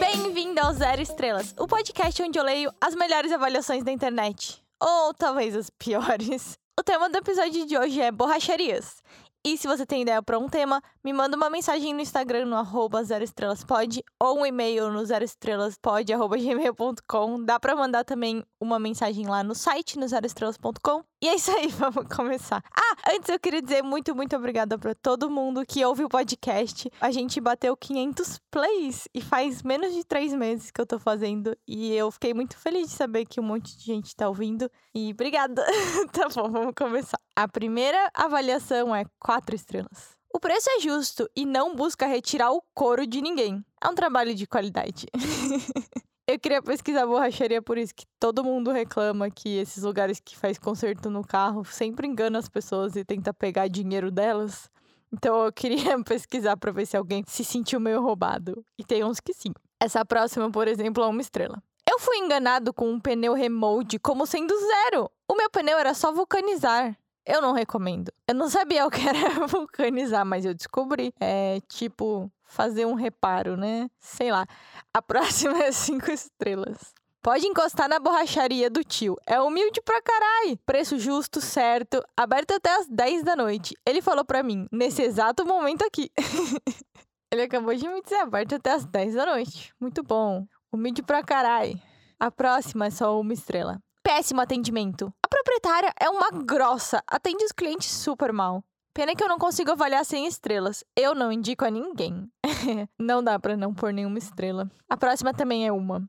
Bem-vindo ao Zero Estrelas, o podcast onde eu leio as melhores avaliações da internet. Ou talvez as piores. O tema do episódio de hoje é borracharias. E se você tem ideia para um tema, me manda uma mensagem no Instagram no arroba zeroestrelaspod ou um e-mail no zeroestrelaspod.gmail.com. Dá para mandar também uma mensagem lá no site, no zeroestrelas.com. E é isso aí, vamos começar. Ah, antes eu queria dizer muito, muito obrigada para todo mundo que ouve o podcast. A gente bateu 500 plays e faz menos de três meses que eu tô fazendo. E eu fiquei muito feliz de saber que um monte de gente tá ouvindo. E obrigada. tá bom, vamos começar. A primeira avaliação é quatro estrelas. O preço é justo e não busca retirar o couro de ninguém. É um trabalho de qualidade. Eu queria pesquisar borracharia por isso que todo mundo reclama que esses lugares que faz conserto no carro sempre enganam as pessoas e tenta pegar dinheiro delas. Então eu queria pesquisar para ver se alguém se sentiu meio roubado. E tem uns que sim. Essa próxima, por exemplo, é uma estrela. Eu fui enganado com um pneu remote como sendo zero. O meu pneu era só vulcanizar. Eu não recomendo. Eu não sabia o que era vulcanizar, mas eu descobri. É tipo fazer um reparo, né? Sei lá. A próxima é cinco estrelas. Pode encostar na borracharia do tio. É humilde pra carai. Preço justo, certo. Aberto até as 10 da noite. Ele falou pra mim, nesse exato momento aqui. Ele acabou de me dizer aberto até as 10 da noite. Muito bom. Humilde pra carai. A próxima é só uma estrela. Péssimo atendimento. A proprietária é uma grossa. Atende os clientes super mal. Pena que eu não consigo avaliar 100 estrelas. Eu não indico a ninguém. não dá pra não pôr nenhuma estrela. A próxima também é uma.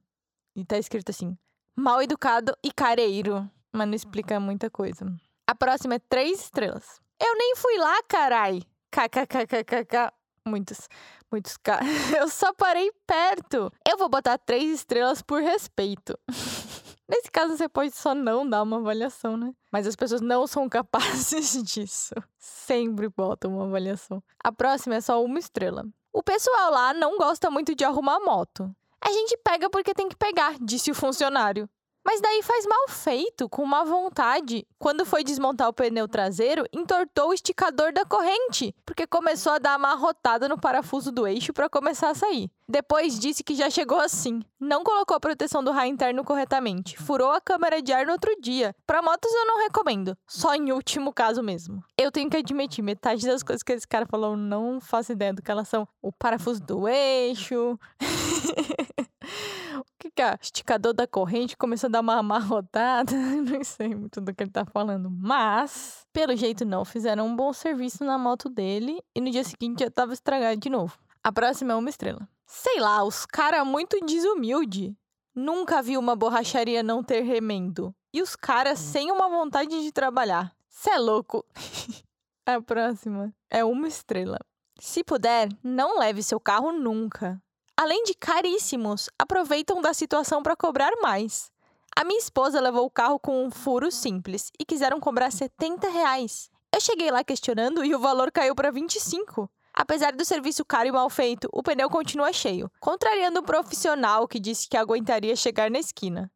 E tá escrito assim: mal educado e careiro. Mas não explica muita coisa. A próxima é três estrelas. Eu nem fui lá, carai. KKKKKK. Muitos, muitos K. Eu só parei perto. Eu vou botar três estrelas por respeito. Nesse caso, você pode só não dar uma avaliação, né? Mas as pessoas não são capazes disso. Sempre botam uma avaliação. A próxima é só uma estrela. O pessoal lá não gosta muito de arrumar moto. A gente pega porque tem que pegar, disse o funcionário. Mas daí faz mal feito, com má vontade. Quando foi desmontar o pneu traseiro, entortou o esticador da corrente, porque começou a dar amarrotada no parafuso do eixo para começar a sair. Depois disse que já chegou assim. Não colocou a proteção do raio interno corretamente. Furou a câmara de ar no outro dia. Para motos eu não recomendo. Só em último caso mesmo. Eu tenho que admitir, metade das coisas que esse cara falou não faço ideia do que elas são. O parafuso do eixo. o que, que é? Esticador da corrente começou a dar uma amarrotada. Não sei muito do que ele tá falando. Mas, pelo jeito, não. Fizeram um bom serviço na moto dele. E no dia seguinte já tava estragado de novo. A próxima é uma estrela. Sei lá, os cara muito desumilde. Nunca vi uma borracharia não ter remendo. E os caras sem uma vontade de trabalhar. Cê é louco. A próxima é uma estrela. Se puder, não leve seu carro nunca. Além de caríssimos, aproveitam da situação para cobrar mais. A minha esposa levou o carro com um furo simples e quiseram cobrar 70 reais. Eu cheguei lá questionando e o valor caiu para 25. Apesar do serviço caro e mal feito, o pneu continua cheio, contrariando o profissional que disse que aguentaria chegar na esquina.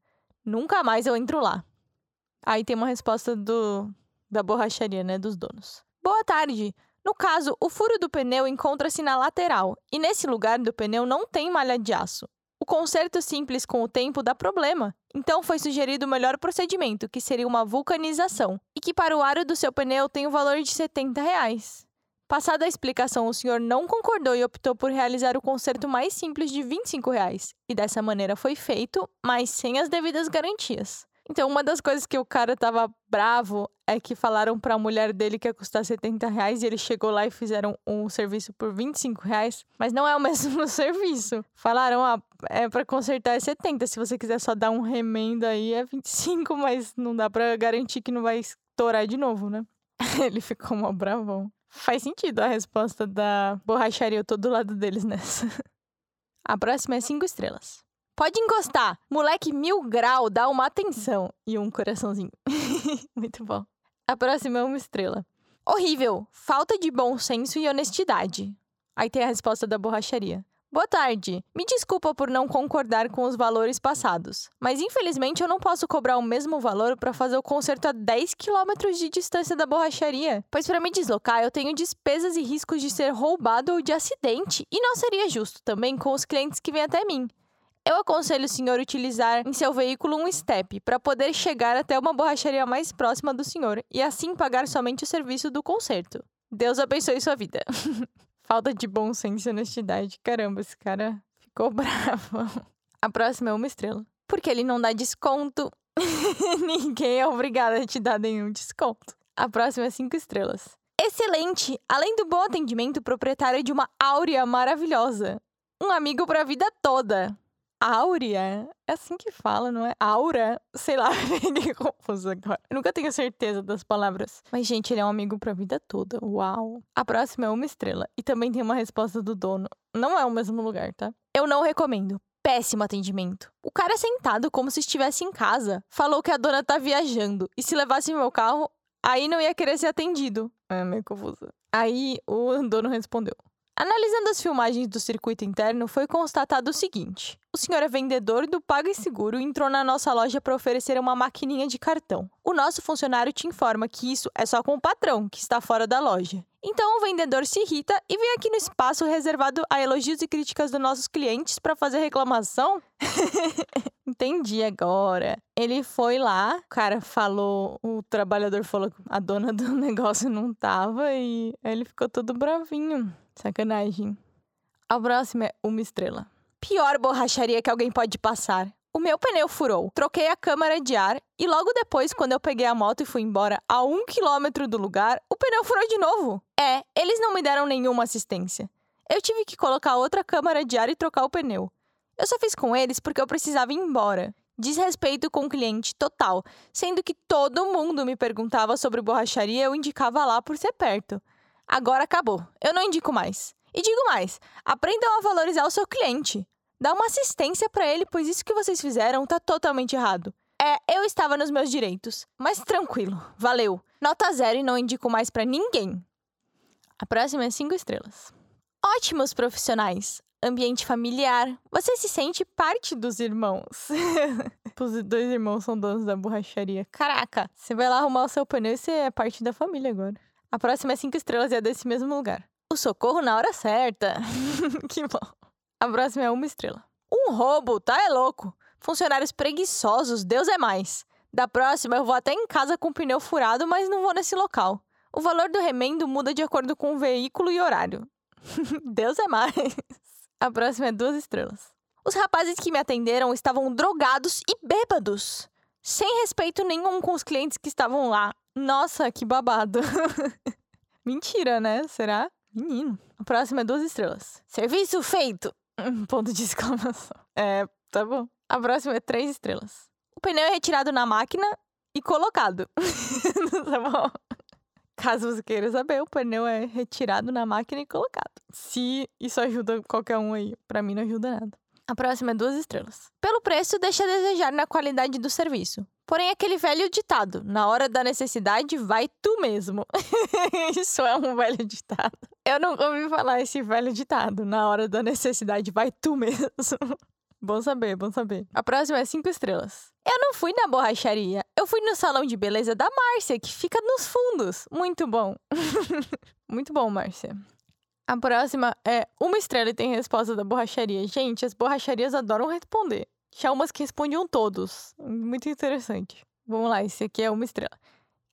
Nunca mais eu entro lá. Aí tem uma resposta do da borracharia, né, dos donos. Boa tarde. No caso, o furo do pneu encontra-se na lateral, e nesse lugar do pneu não tem malha de aço. O conserto simples com o tempo dá problema, então foi sugerido o melhor procedimento, que seria uma vulcanização, e que para o aro do seu pneu tem o valor de 70 reais. Passada a explicação, o senhor não concordou e optou por realizar o conserto mais simples de 25 reais. E dessa maneira foi feito, mas sem as devidas garantias. Então, uma das coisas que o cara tava bravo é que falaram pra mulher dele que ia custar 70 reais e ele chegou lá e fizeram um serviço por 25 reais, mas não é o mesmo serviço. Falaram, ah, é pra consertar é 70, se você quiser só dar um remendo aí é 25, mas não dá pra garantir que não vai estourar de novo, né? Ele ficou mó bravão. Faz sentido a resposta da borracharia, eu tô do lado deles nessa. A próxima é cinco estrelas. Pode encostar. Moleque mil grau dá uma atenção. E um coraçãozinho. Muito bom. A próxima é uma estrela. Horrível. Falta de bom senso e honestidade. Aí tem a resposta da borracharia. Boa tarde. Me desculpa por não concordar com os valores passados, mas infelizmente eu não posso cobrar o mesmo valor para fazer o conserto a 10 quilômetros de distância da borracharia, pois para me deslocar eu tenho despesas e riscos de ser roubado ou de acidente, e não seria justo também com os clientes que vêm até mim. Eu aconselho o senhor utilizar em seu veículo um step para poder chegar até uma borracharia mais próxima do senhor e assim pagar somente o serviço do conserto. Deus abençoe sua vida. Falta de bom senso e honestidade. Caramba, esse cara ficou bravo. A próxima é uma estrela. Porque ele não dá desconto. Ninguém é obrigado a te dar nenhum desconto. A próxima é cinco estrelas. Excelente! Além do bom atendimento, proprietário de uma áurea maravilhosa. Um amigo para a vida toda. Áurea? É assim que fala, não é? Aura? Sei lá, fiquei confuso agora. Eu nunca tenho certeza das palavras. Mas, gente, ele é um amigo pra vida toda. Uau! A próxima é uma estrela. E também tem uma resposta do dono. Não é o mesmo lugar, tá? Eu não recomendo. Péssimo atendimento. O cara sentado como se estivesse em casa. Falou que a dona tá viajando. E se levasse meu carro, aí não ia querer ser atendido. É meio confuso. Aí o dono respondeu: Analisando as filmagens do circuito interno, foi constatado o seguinte: o senhor é vendedor do PagSeguro e entrou na nossa loja para oferecer uma maquininha de cartão. O nosso funcionário te informa que isso é só com o patrão, que está fora da loja. Então o vendedor se irrita e vem aqui no espaço reservado a elogios e críticas dos nossos clientes para fazer reclamação? Entendi agora. Ele foi lá, o cara falou, o trabalhador falou que a dona do negócio não tava e ele ficou todo bravinho. Sacanagem. A próxima é uma estrela. Pior borracharia que alguém pode passar. O meu pneu furou, troquei a câmara de ar e logo depois, quando eu peguei a moto e fui embora a um quilômetro do lugar, o pneu furou de novo. É, eles não me deram nenhuma assistência. Eu tive que colocar outra câmara de ar e trocar o pneu. Eu só fiz com eles porque eu precisava ir embora. Desrespeito com o cliente total, sendo que todo mundo me perguntava sobre borracharia e eu indicava lá por ser perto. Agora acabou. Eu não indico mais. E digo mais: aprendam a valorizar o seu cliente. Dá uma assistência para ele, pois isso que vocês fizeram tá totalmente errado. É, eu estava nos meus direitos. Mas tranquilo, valeu. Nota zero e não indico mais para ninguém. A próxima é cinco estrelas. Ótimos profissionais. Ambiente familiar. Você se sente parte dos irmãos. Os dois irmãos são donos da borracharia. Caraca, você vai lá arrumar o seu pneu e você é parte da família agora. A próxima é cinco estrelas e é desse mesmo lugar. O socorro na hora certa. que bom. A próxima é uma estrela. Um roubo, tá? É louco. Funcionários preguiçosos, Deus é mais. Da próxima, eu vou até em casa com o pneu furado, mas não vou nesse local. O valor do remendo muda de acordo com o veículo e horário. Deus é mais. A próxima é duas estrelas. Os rapazes que me atenderam estavam drogados e bêbados. Sem respeito nenhum com os clientes que estavam lá. Nossa, que babado. Mentira, né? Será? Menino. A próxima é duas estrelas. Serviço feito! Ponto de exclamação. É, tá bom. A próxima é três estrelas. O pneu é retirado na máquina e colocado. tá bom? Caso você queira saber, o pneu é retirado na máquina e colocado. Se isso ajuda qualquer um aí, pra mim não ajuda nada. A próxima é duas estrelas. Pelo preço, deixa a desejar na qualidade do serviço. Porém, aquele velho ditado: na hora da necessidade, vai tu mesmo. Isso é um velho ditado. Eu não ouvi falar esse velho ditado: na hora da necessidade, vai tu mesmo. Bom saber, bom saber. A próxima é cinco estrelas. Eu não fui na borracharia. Eu fui no salão de beleza da Márcia, que fica nos fundos. Muito bom. Muito bom, Márcia. A próxima é uma estrela e tem resposta da borracharia. Gente, as borracharias adoram responder. Tinha umas que respondiam todos. Muito interessante. Vamos lá, esse aqui é uma estrela.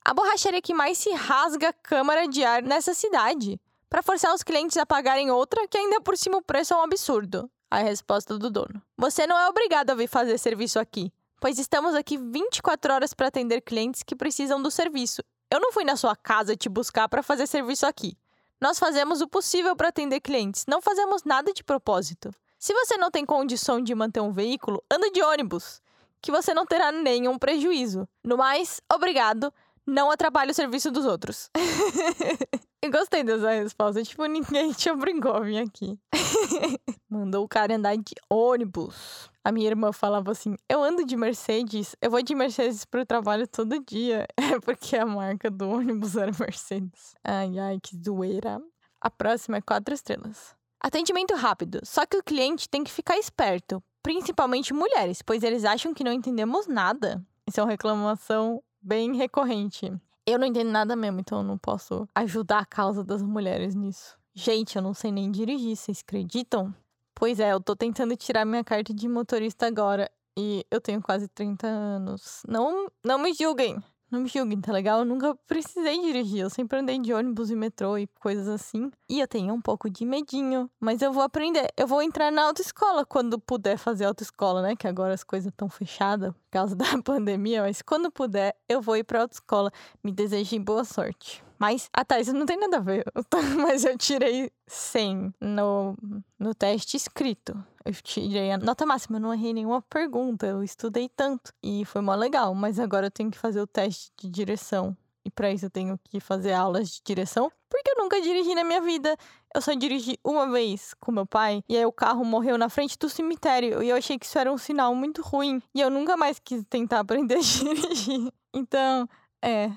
A borracharia que mais se rasga câmara de ar nessa cidade. Para forçar os clientes a pagarem outra, que ainda por cima o preço é um absurdo. A resposta do dono. Você não é obrigado a vir fazer serviço aqui, pois estamos aqui 24 horas para atender clientes que precisam do serviço. Eu não fui na sua casa te buscar para fazer serviço aqui. Nós fazemos o possível para atender clientes, não fazemos nada de propósito. Se você não tem condição de manter um veículo, anda de ônibus, que você não terá nenhum prejuízo. No mais, obrigado, não atrapalhe o serviço dos outros. Eu gostei dessa resposta. Tipo, ninguém te obrigou a vir aqui. Mandou o cara andar de ônibus. A minha irmã falava assim: Eu ando de Mercedes, eu vou de Mercedes pro trabalho todo dia. É porque a marca do ônibus era Mercedes. Ai, ai, que zoeira. A próxima é quatro estrelas. Atendimento rápido, só que o cliente tem que ficar esperto, principalmente mulheres, pois eles acham que não entendemos nada. Isso é uma reclamação bem recorrente. Eu não entendo nada mesmo, então eu não posso ajudar a causa das mulheres nisso. Gente, eu não sei nem dirigir, vocês acreditam? Pois é, eu tô tentando tirar minha carta de motorista agora e eu tenho quase 30 anos. Não, não me julguem. Não me julguem, tá legal? Eu nunca precisei dirigir. Eu sempre andei de ônibus e metrô e coisas assim. E eu tenho um pouco de medinho. Mas eu vou aprender. Eu vou entrar na autoescola quando puder fazer autoescola, né? Que agora as coisas estão fechadas por causa da pandemia. Mas quando puder, eu vou ir pra autoescola. Me desejem boa sorte. Mas, ah tá, isso não tem nada a ver. Mas eu tirei 100 no, no teste escrito. Eu tirei a nota máxima, eu não errei nenhuma pergunta. Eu estudei tanto. E foi mó legal. Mas agora eu tenho que fazer o teste de direção. E para isso eu tenho que fazer aulas de direção. Porque eu nunca dirigi na minha vida. Eu só dirigi uma vez com meu pai. E aí o carro morreu na frente do cemitério. E eu achei que isso era um sinal muito ruim. E eu nunca mais quis tentar aprender a dirigir. Então, é.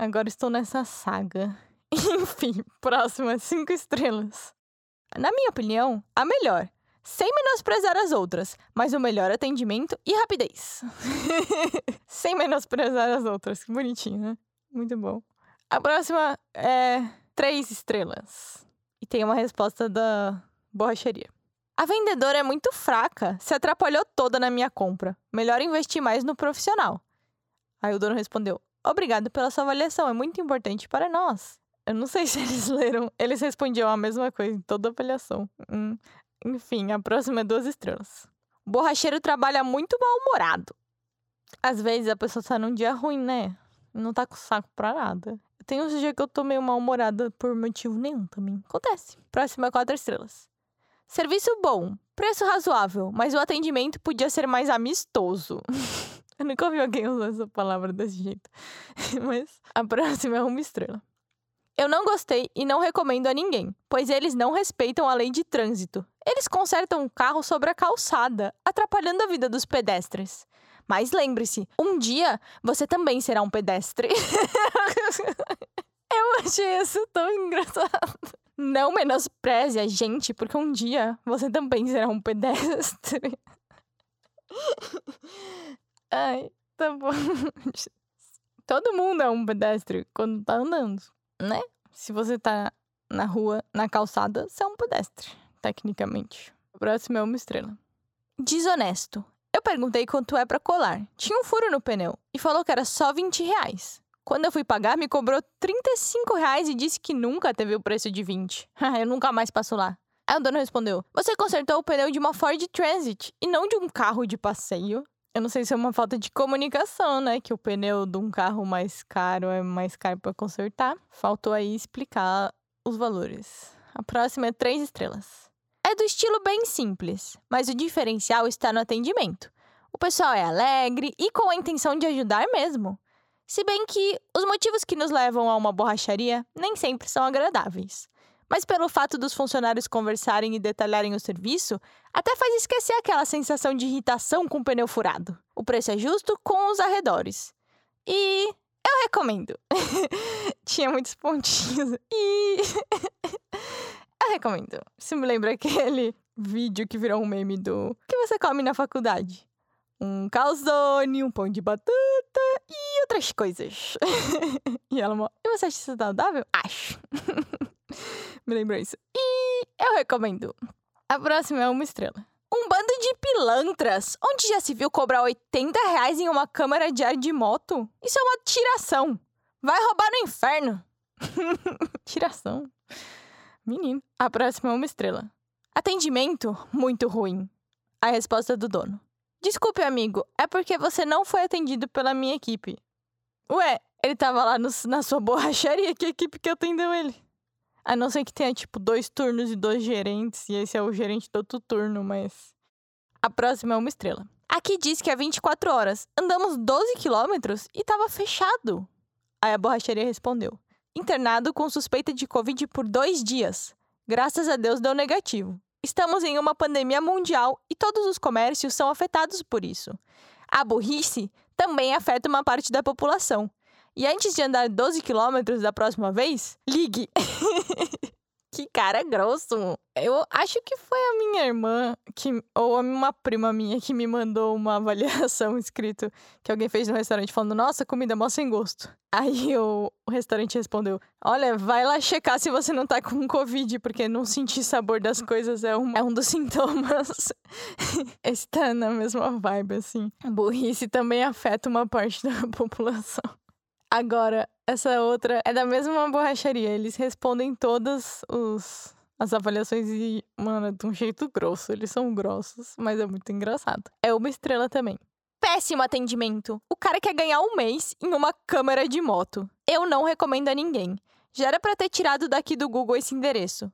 Agora estou nessa saga. Enfim, próxima, cinco estrelas. Na minha opinião, a melhor. Sem menosprezar as outras, mas o melhor atendimento e rapidez. Sem menosprezar as outras. Que bonitinho, né? Muito bom. A próxima é três estrelas. E tem uma resposta da borracharia. A vendedora é muito fraca, se atrapalhou toda na minha compra. Melhor investir mais no profissional. Aí o dono respondeu: Obrigado pela sua avaliação, é muito importante para nós. Eu não sei se eles leram. Eles respondiam a mesma coisa em toda avaliação. Hum. Enfim, a próxima é duas estrelas. O borracheiro trabalha muito mal-humorado. Às vezes a pessoa tá num dia ruim, né? Não tá com saco pra nada. Tem uns dias que eu tô meio mal-humorada por motivo nenhum também. Acontece. Próxima é quatro estrelas. Serviço bom, preço razoável, mas o atendimento podia ser mais amistoso. Eu nunca ouvi alguém usar essa palavra desse jeito. Mas a próxima é uma estrela. Eu não gostei e não recomendo a ninguém, pois eles não respeitam a lei de trânsito. Eles consertam o carro sobre a calçada, atrapalhando a vida dos pedestres. Mas lembre-se, um dia você também será um pedestre. Eu achei isso tão engraçado. Não menospreze a gente, porque um dia você também será um pedestre. Ai, tá bom. Todo mundo é um pedestre quando tá andando, né? Se você tá na rua, na calçada, você é um pedestre, tecnicamente. O próximo é uma estrela. Desonesto. Eu perguntei quanto é para colar. Tinha um furo no pneu e falou que era só 20 reais. Quando eu fui pagar, me cobrou 35 reais e disse que nunca teve o preço de 20. eu nunca mais passo lá. Aí o dono respondeu: Você consertou o pneu de uma Ford Transit e não de um carro de passeio? Eu não sei se é uma falta de comunicação, né? Que o pneu de um carro mais caro é mais caro para consertar. Faltou aí explicar os valores. A próxima é três estrelas. É do estilo bem simples, mas o diferencial está no atendimento. O pessoal é alegre e com a intenção de ajudar mesmo. Se bem que os motivos que nos levam a uma borracharia nem sempre são agradáveis. Mas pelo fato dos funcionários conversarem e detalharem o serviço, até faz esquecer aquela sensação de irritação com o pneu furado. O preço é justo com os arredores. E eu recomendo. Tinha muitos pontinhos. E eu recomendo. Isso me lembra aquele vídeo que virou um meme do que você come na faculdade. Um calzone, um pão de batata e outras coisas. e ela, e você acha isso saudável? Acho. Me lembrou isso. E eu recomendo. A próxima é uma estrela. Um bando de pilantras. Onde já se viu cobrar 80 reais em uma câmara de ar de moto? Isso é uma tiração. Vai roubar no inferno. tiração. Menino. A próxima é uma estrela. Atendimento muito ruim. A resposta do dono. Desculpe, amigo, é porque você não foi atendido pela minha equipe. Ué, ele tava lá no, na sua borracharia, que equipe que atendeu ele? A não ser que tenha, tipo, dois turnos e dois gerentes, e esse é o gerente do outro turno, mas. A próxima é uma estrela. Aqui diz que é 24 horas. Andamos 12 quilômetros e tava fechado. Aí a borracharia respondeu: internado com suspeita de Covid por dois dias. Graças a Deus deu negativo. Estamos em uma pandemia mundial e todos os comércios são afetados por isso. A burrice também afeta uma parte da população. E antes de andar 12 quilômetros da próxima vez, ligue. que cara grosso. Eu acho que foi a minha irmã que ou uma prima minha que me mandou uma avaliação escrito que alguém fez no restaurante falando: "Nossa, comida mó sem gosto". Aí o, o restaurante respondeu: "Olha, vai lá checar se você não tá com covid, porque não sentir sabor das coisas é um, é um dos sintomas". Esse tá na mesma vibe assim. A burrice também afeta uma parte da população. Agora, essa outra é da mesma borracharia. Eles respondem todas os, as avaliações e, mano, de um jeito grosso. Eles são grossos, mas é muito engraçado. É uma estrela também. Péssimo atendimento. O cara quer ganhar um mês em uma câmera de moto. Eu não recomendo a ninguém. Já era pra ter tirado daqui do Google esse endereço.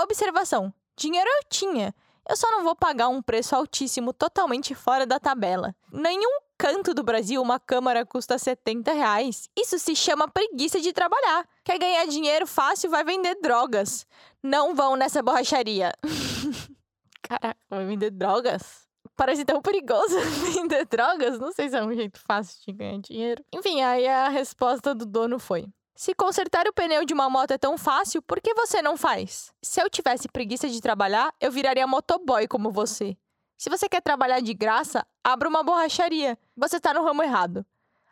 Observação: dinheiro eu tinha. Eu só não vou pagar um preço altíssimo totalmente fora da tabela. Nenhum canto do Brasil uma câmara custa 70 reais. Isso se chama preguiça de trabalhar. Quer ganhar dinheiro fácil, vai vender drogas. Não vão nessa borracharia. Caraca, vai vender drogas? Parece tão perigoso vender drogas. Não sei se é um jeito fácil de ganhar dinheiro. Enfim, aí a resposta do dono foi: se consertar o pneu de uma moto é tão fácil, por que você não faz? Se eu tivesse preguiça de trabalhar, eu viraria motoboy como você. Se você quer trabalhar de graça, abra uma borracharia. Você tá no ramo errado.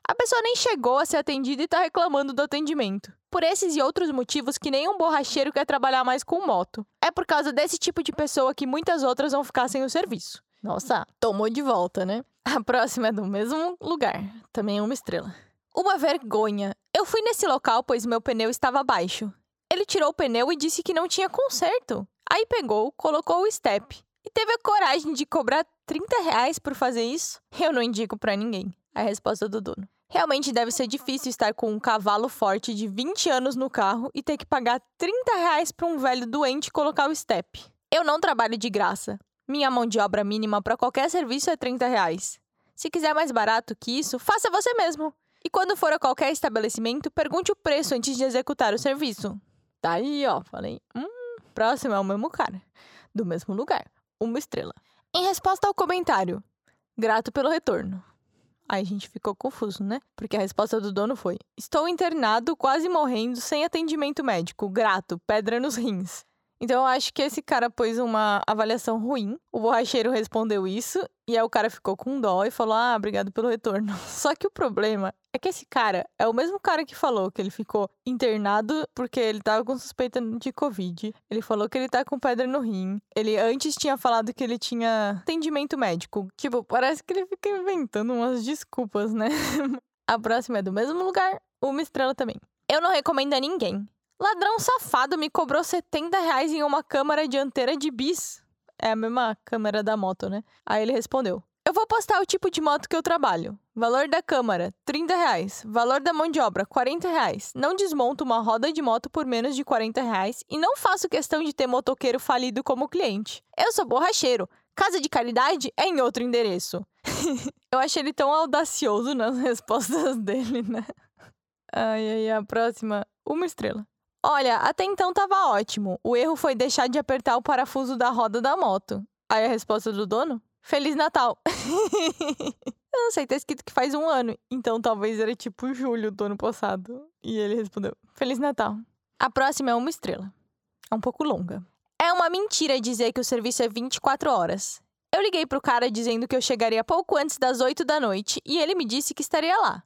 A pessoa nem chegou a ser atendida e tá reclamando do atendimento. Por esses e outros motivos que nenhum borracheiro quer trabalhar mais com moto. É por causa desse tipo de pessoa que muitas outras vão ficar sem o serviço. Nossa, tomou de volta, né? A próxima é do mesmo lugar, também é uma estrela. Uma vergonha. Eu fui nesse local pois meu pneu estava baixo. Ele tirou o pneu e disse que não tinha conserto. Aí pegou, colocou o step. E teve a coragem de cobrar 30 reais por fazer isso? Eu não indico para ninguém. A resposta do dono. Realmente deve ser difícil estar com um cavalo forte de 20 anos no carro e ter que pagar 30 reais para um velho doente colocar o step. Eu não trabalho de graça. Minha mão de obra mínima para qualquer serviço é 30 reais. Se quiser mais barato que isso, faça você mesmo. E quando for a qualquer estabelecimento, pergunte o preço antes de executar o serviço. Tá aí, ó. Falei, hum, próximo é o mesmo cara. Do mesmo lugar. Uma estrela. Em resposta ao comentário, grato pelo retorno. Aí a gente ficou confuso, né? Porque a resposta do dono foi: Estou internado, quase morrendo, sem atendimento médico. Grato, pedra nos rins. Então eu acho que esse cara pôs uma avaliação ruim. O borracheiro respondeu isso e aí o cara ficou com dó e falou: "Ah, obrigado pelo retorno". Só que o problema é que esse cara é o mesmo cara que falou que ele ficou internado porque ele tava com suspeita de covid. Ele falou que ele tá com pedra no rim. Ele antes tinha falado que ele tinha atendimento médico. Tipo, parece que ele fica inventando umas desculpas, né? A próxima é do mesmo lugar, uma estrela também. Eu não recomendo a ninguém. Ladrão safado me cobrou 70 reais em uma câmera dianteira de bis. É a mesma câmera da moto, né? Aí ele respondeu: Eu vou postar o tipo de moto que eu trabalho. Valor da câmera, 30 reais. Valor da mão de obra, 40 reais. Não desmonto uma roda de moto por menos de 40 reais e não faço questão de ter motoqueiro falido como cliente. Eu sou borracheiro. Casa de caridade é em outro endereço. eu achei ele tão audacioso nas respostas dele, né? Ai, ai, a próxima, uma estrela. Olha, até então tava ótimo. O erro foi deixar de apertar o parafuso da roda da moto. Aí a resposta do dono? Feliz Natal! Eu não sei, tá escrito que faz um ano. Então talvez era tipo julho do ano passado. E ele respondeu: Feliz Natal. A próxima é uma estrela. É um pouco longa. É uma mentira dizer que o serviço é 24 horas. Eu liguei pro cara dizendo que eu chegaria pouco antes das 8 da noite e ele me disse que estaria lá.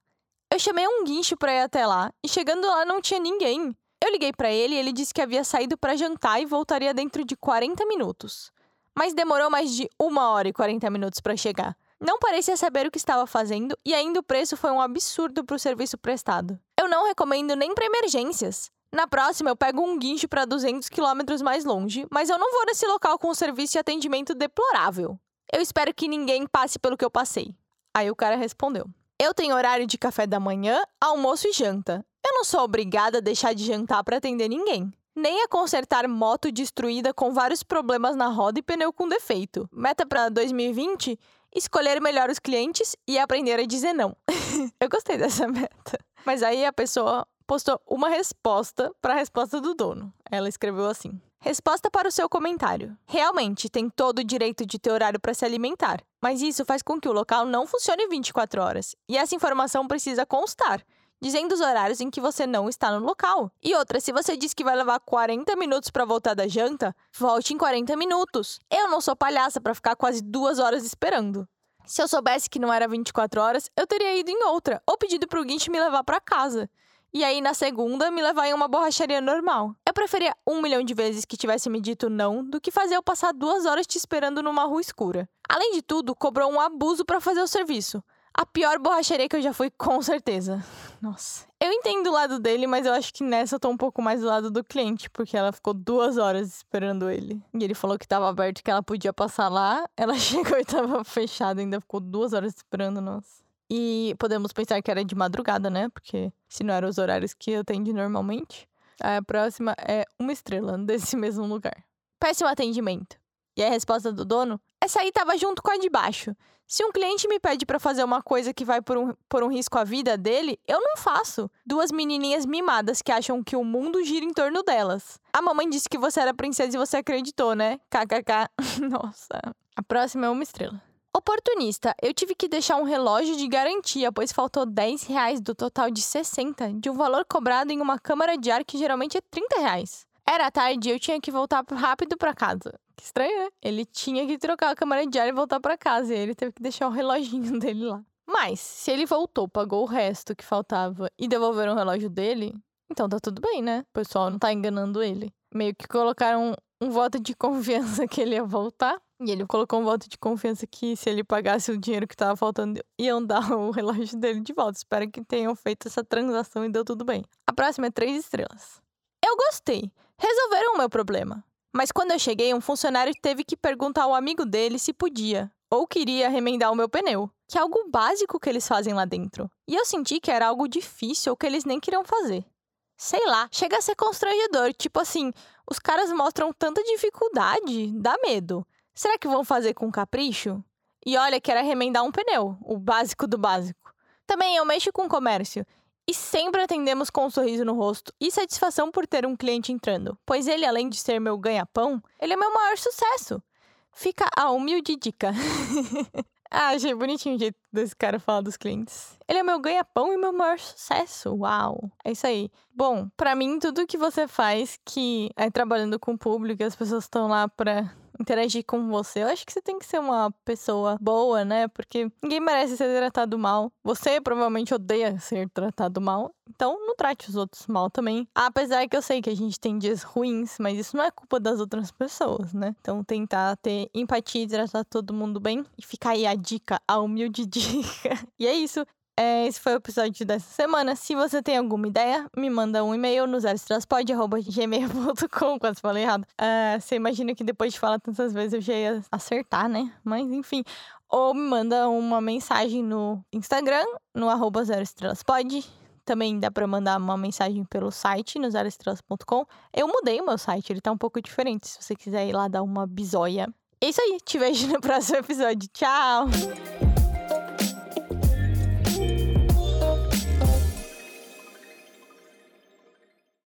Eu chamei um guincho pra ir até lá e chegando lá não tinha ninguém. Eu liguei para ele e ele disse que havia saído para jantar e voltaria dentro de 40 minutos. Mas demorou mais de uma hora e 40 minutos para chegar. Não parecia saber o que estava fazendo e ainda o preço foi um absurdo para o serviço prestado. Eu não recomendo nem para emergências. Na próxima, eu pego um guincho para 200 quilômetros mais longe, mas eu não vou nesse local com um serviço de atendimento deplorável. Eu espero que ninguém passe pelo que eu passei. Aí o cara respondeu: Eu tenho horário de café da manhã, almoço e janta. Eu não sou obrigada a deixar de jantar para atender ninguém. Nem a consertar moto destruída com vários problemas na roda e pneu com defeito. Meta para 2020: escolher melhor os clientes e aprender a dizer não. Eu gostei dessa meta. Mas aí a pessoa postou uma resposta para a resposta do dono. Ela escreveu assim: Resposta para o seu comentário. Realmente tem todo o direito de ter horário para se alimentar, mas isso faz com que o local não funcione 24 horas. E essa informação precisa constar dizendo os horários em que você não está no local. E outra, se você diz que vai levar 40 minutos para voltar da janta, volte em 40 minutos. Eu não sou palhaça para ficar quase duas horas esperando. Se eu soubesse que não era 24 horas, eu teria ido em outra, ou pedido pro guincho me levar para casa. E aí, na segunda, me levar em uma borracharia normal. Eu preferia um milhão de vezes que tivesse me dito não do que fazer eu passar duas horas te esperando numa rua escura. Além de tudo, cobrou um abuso para fazer o serviço. A pior borracharia que eu já fui, com certeza. Nossa. Eu entendo o lado dele, mas eu acho que nessa eu tô um pouco mais do lado do cliente, porque ela ficou duas horas esperando ele. E ele falou que tava aberto, que ela podia passar lá. Ela chegou e tava fechado, ainda ficou duas horas esperando, nossa. E podemos pensar que era de madrugada, né? Porque se não eram os horários que eu atendo normalmente. A próxima é uma estrela desse mesmo lugar. Péssimo atendimento. E a resposta do dono? Essa aí tava junto com a de baixo. Se um cliente me pede para fazer uma coisa que vai por um, por um risco à vida dele, eu não faço. Duas menininhas mimadas que acham que o mundo gira em torno delas. A mamãe disse que você era princesa e você acreditou, né? KKK. Nossa. A próxima é uma estrela. Oportunista, eu tive que deixar um relógio de garantia, pois faltou 10 reais do total de 60, de um valor cobrado em uma câmara de ar que geralmente é 30 reais. Era tarde e eu tinha que voltar rápido para casa. Que estranho, né? Ele tinha que trocar a câmera de ar e voltar para casa. E ele teve que deixar o reloginho dele lá. Mas, se ele voltou, pagou o resto que faltava e devolveram o relógio dele, então tá tudo bem, né? O pessoal não tá enganando ele. Meio que colocaram um, voto de confiança que ele ia voltar. E ele colocou um voto de confiança que se ele pagasse o dinheiro que tava faltando, iam dar o relógio dele de volta. Espero que tenham feito essa transação e deu tudo bem. A próxima é três estrelas. Eu gostei. Resolveram o meu problema. Mas quando eu cheguei, um funcionário teve que perguntar ao amigo dele se podia ou queria remendar o meu pneu, que é algo básico que eles fazem lá dentro. E eu senti que era algo difícil ou que eles nem queriam fazer. Sei lá, chega a ser constrangedor, tipo assim, os caras mostram tanta dificuldade, dá medo. Será que vão fazer com capricho? E olha que era remendar um pneu, o básico do básico. Também eu mexo com comércio e sempre atendemos com um sorriso no rosto e satisfação por ter um cliente entrando, pois ele, além de ser meu ganha-pão, ele é meu maior sucesso. Fica a humilde dica. ah, achei bonitinho o jeito desse cara falar dos clientes. Ele é meu ganha-pão e meu maior sucesso. Uau! É isso aí. Bom, para mim, tudo que você faz que é trabalhando com o público, as pessoas estão lá pra interagir com você. Eu acho que você tem que ser uma pessoa boa, né? Porque ninguém merece ser tratado mal. Você provavelmente odeia ser tratado mal. Então, não trate os outros mal também. Apesar que eu sei que a gente tem dias ruins, mas isso não é culpa das outras pessoas, né? Então, tentar ter empatia e tratar todo mundo bem. E fica aí a dica, a humilde dica. e é isso. É, esse foi o episódio dessa semana. Se você tem alguma ideia, me manda um e-mail no zeroestraspod.gmail.com, quase falei errado. Uh, você imagina que depois de falar tantas vezes eu já ia acertar, né? Mas enfim. Ou me manda uma mensagem no Instagram, no arroba zeroestraspod. Também dá pra mandar uma mensagem pelo site, no zeroestrelas.com. Eu mudei o meu site, ele tá um pouco diferente. Se você quiser ir lá dar uma bisóia. É isso aí, te vejo no próximo episódio. Tchau!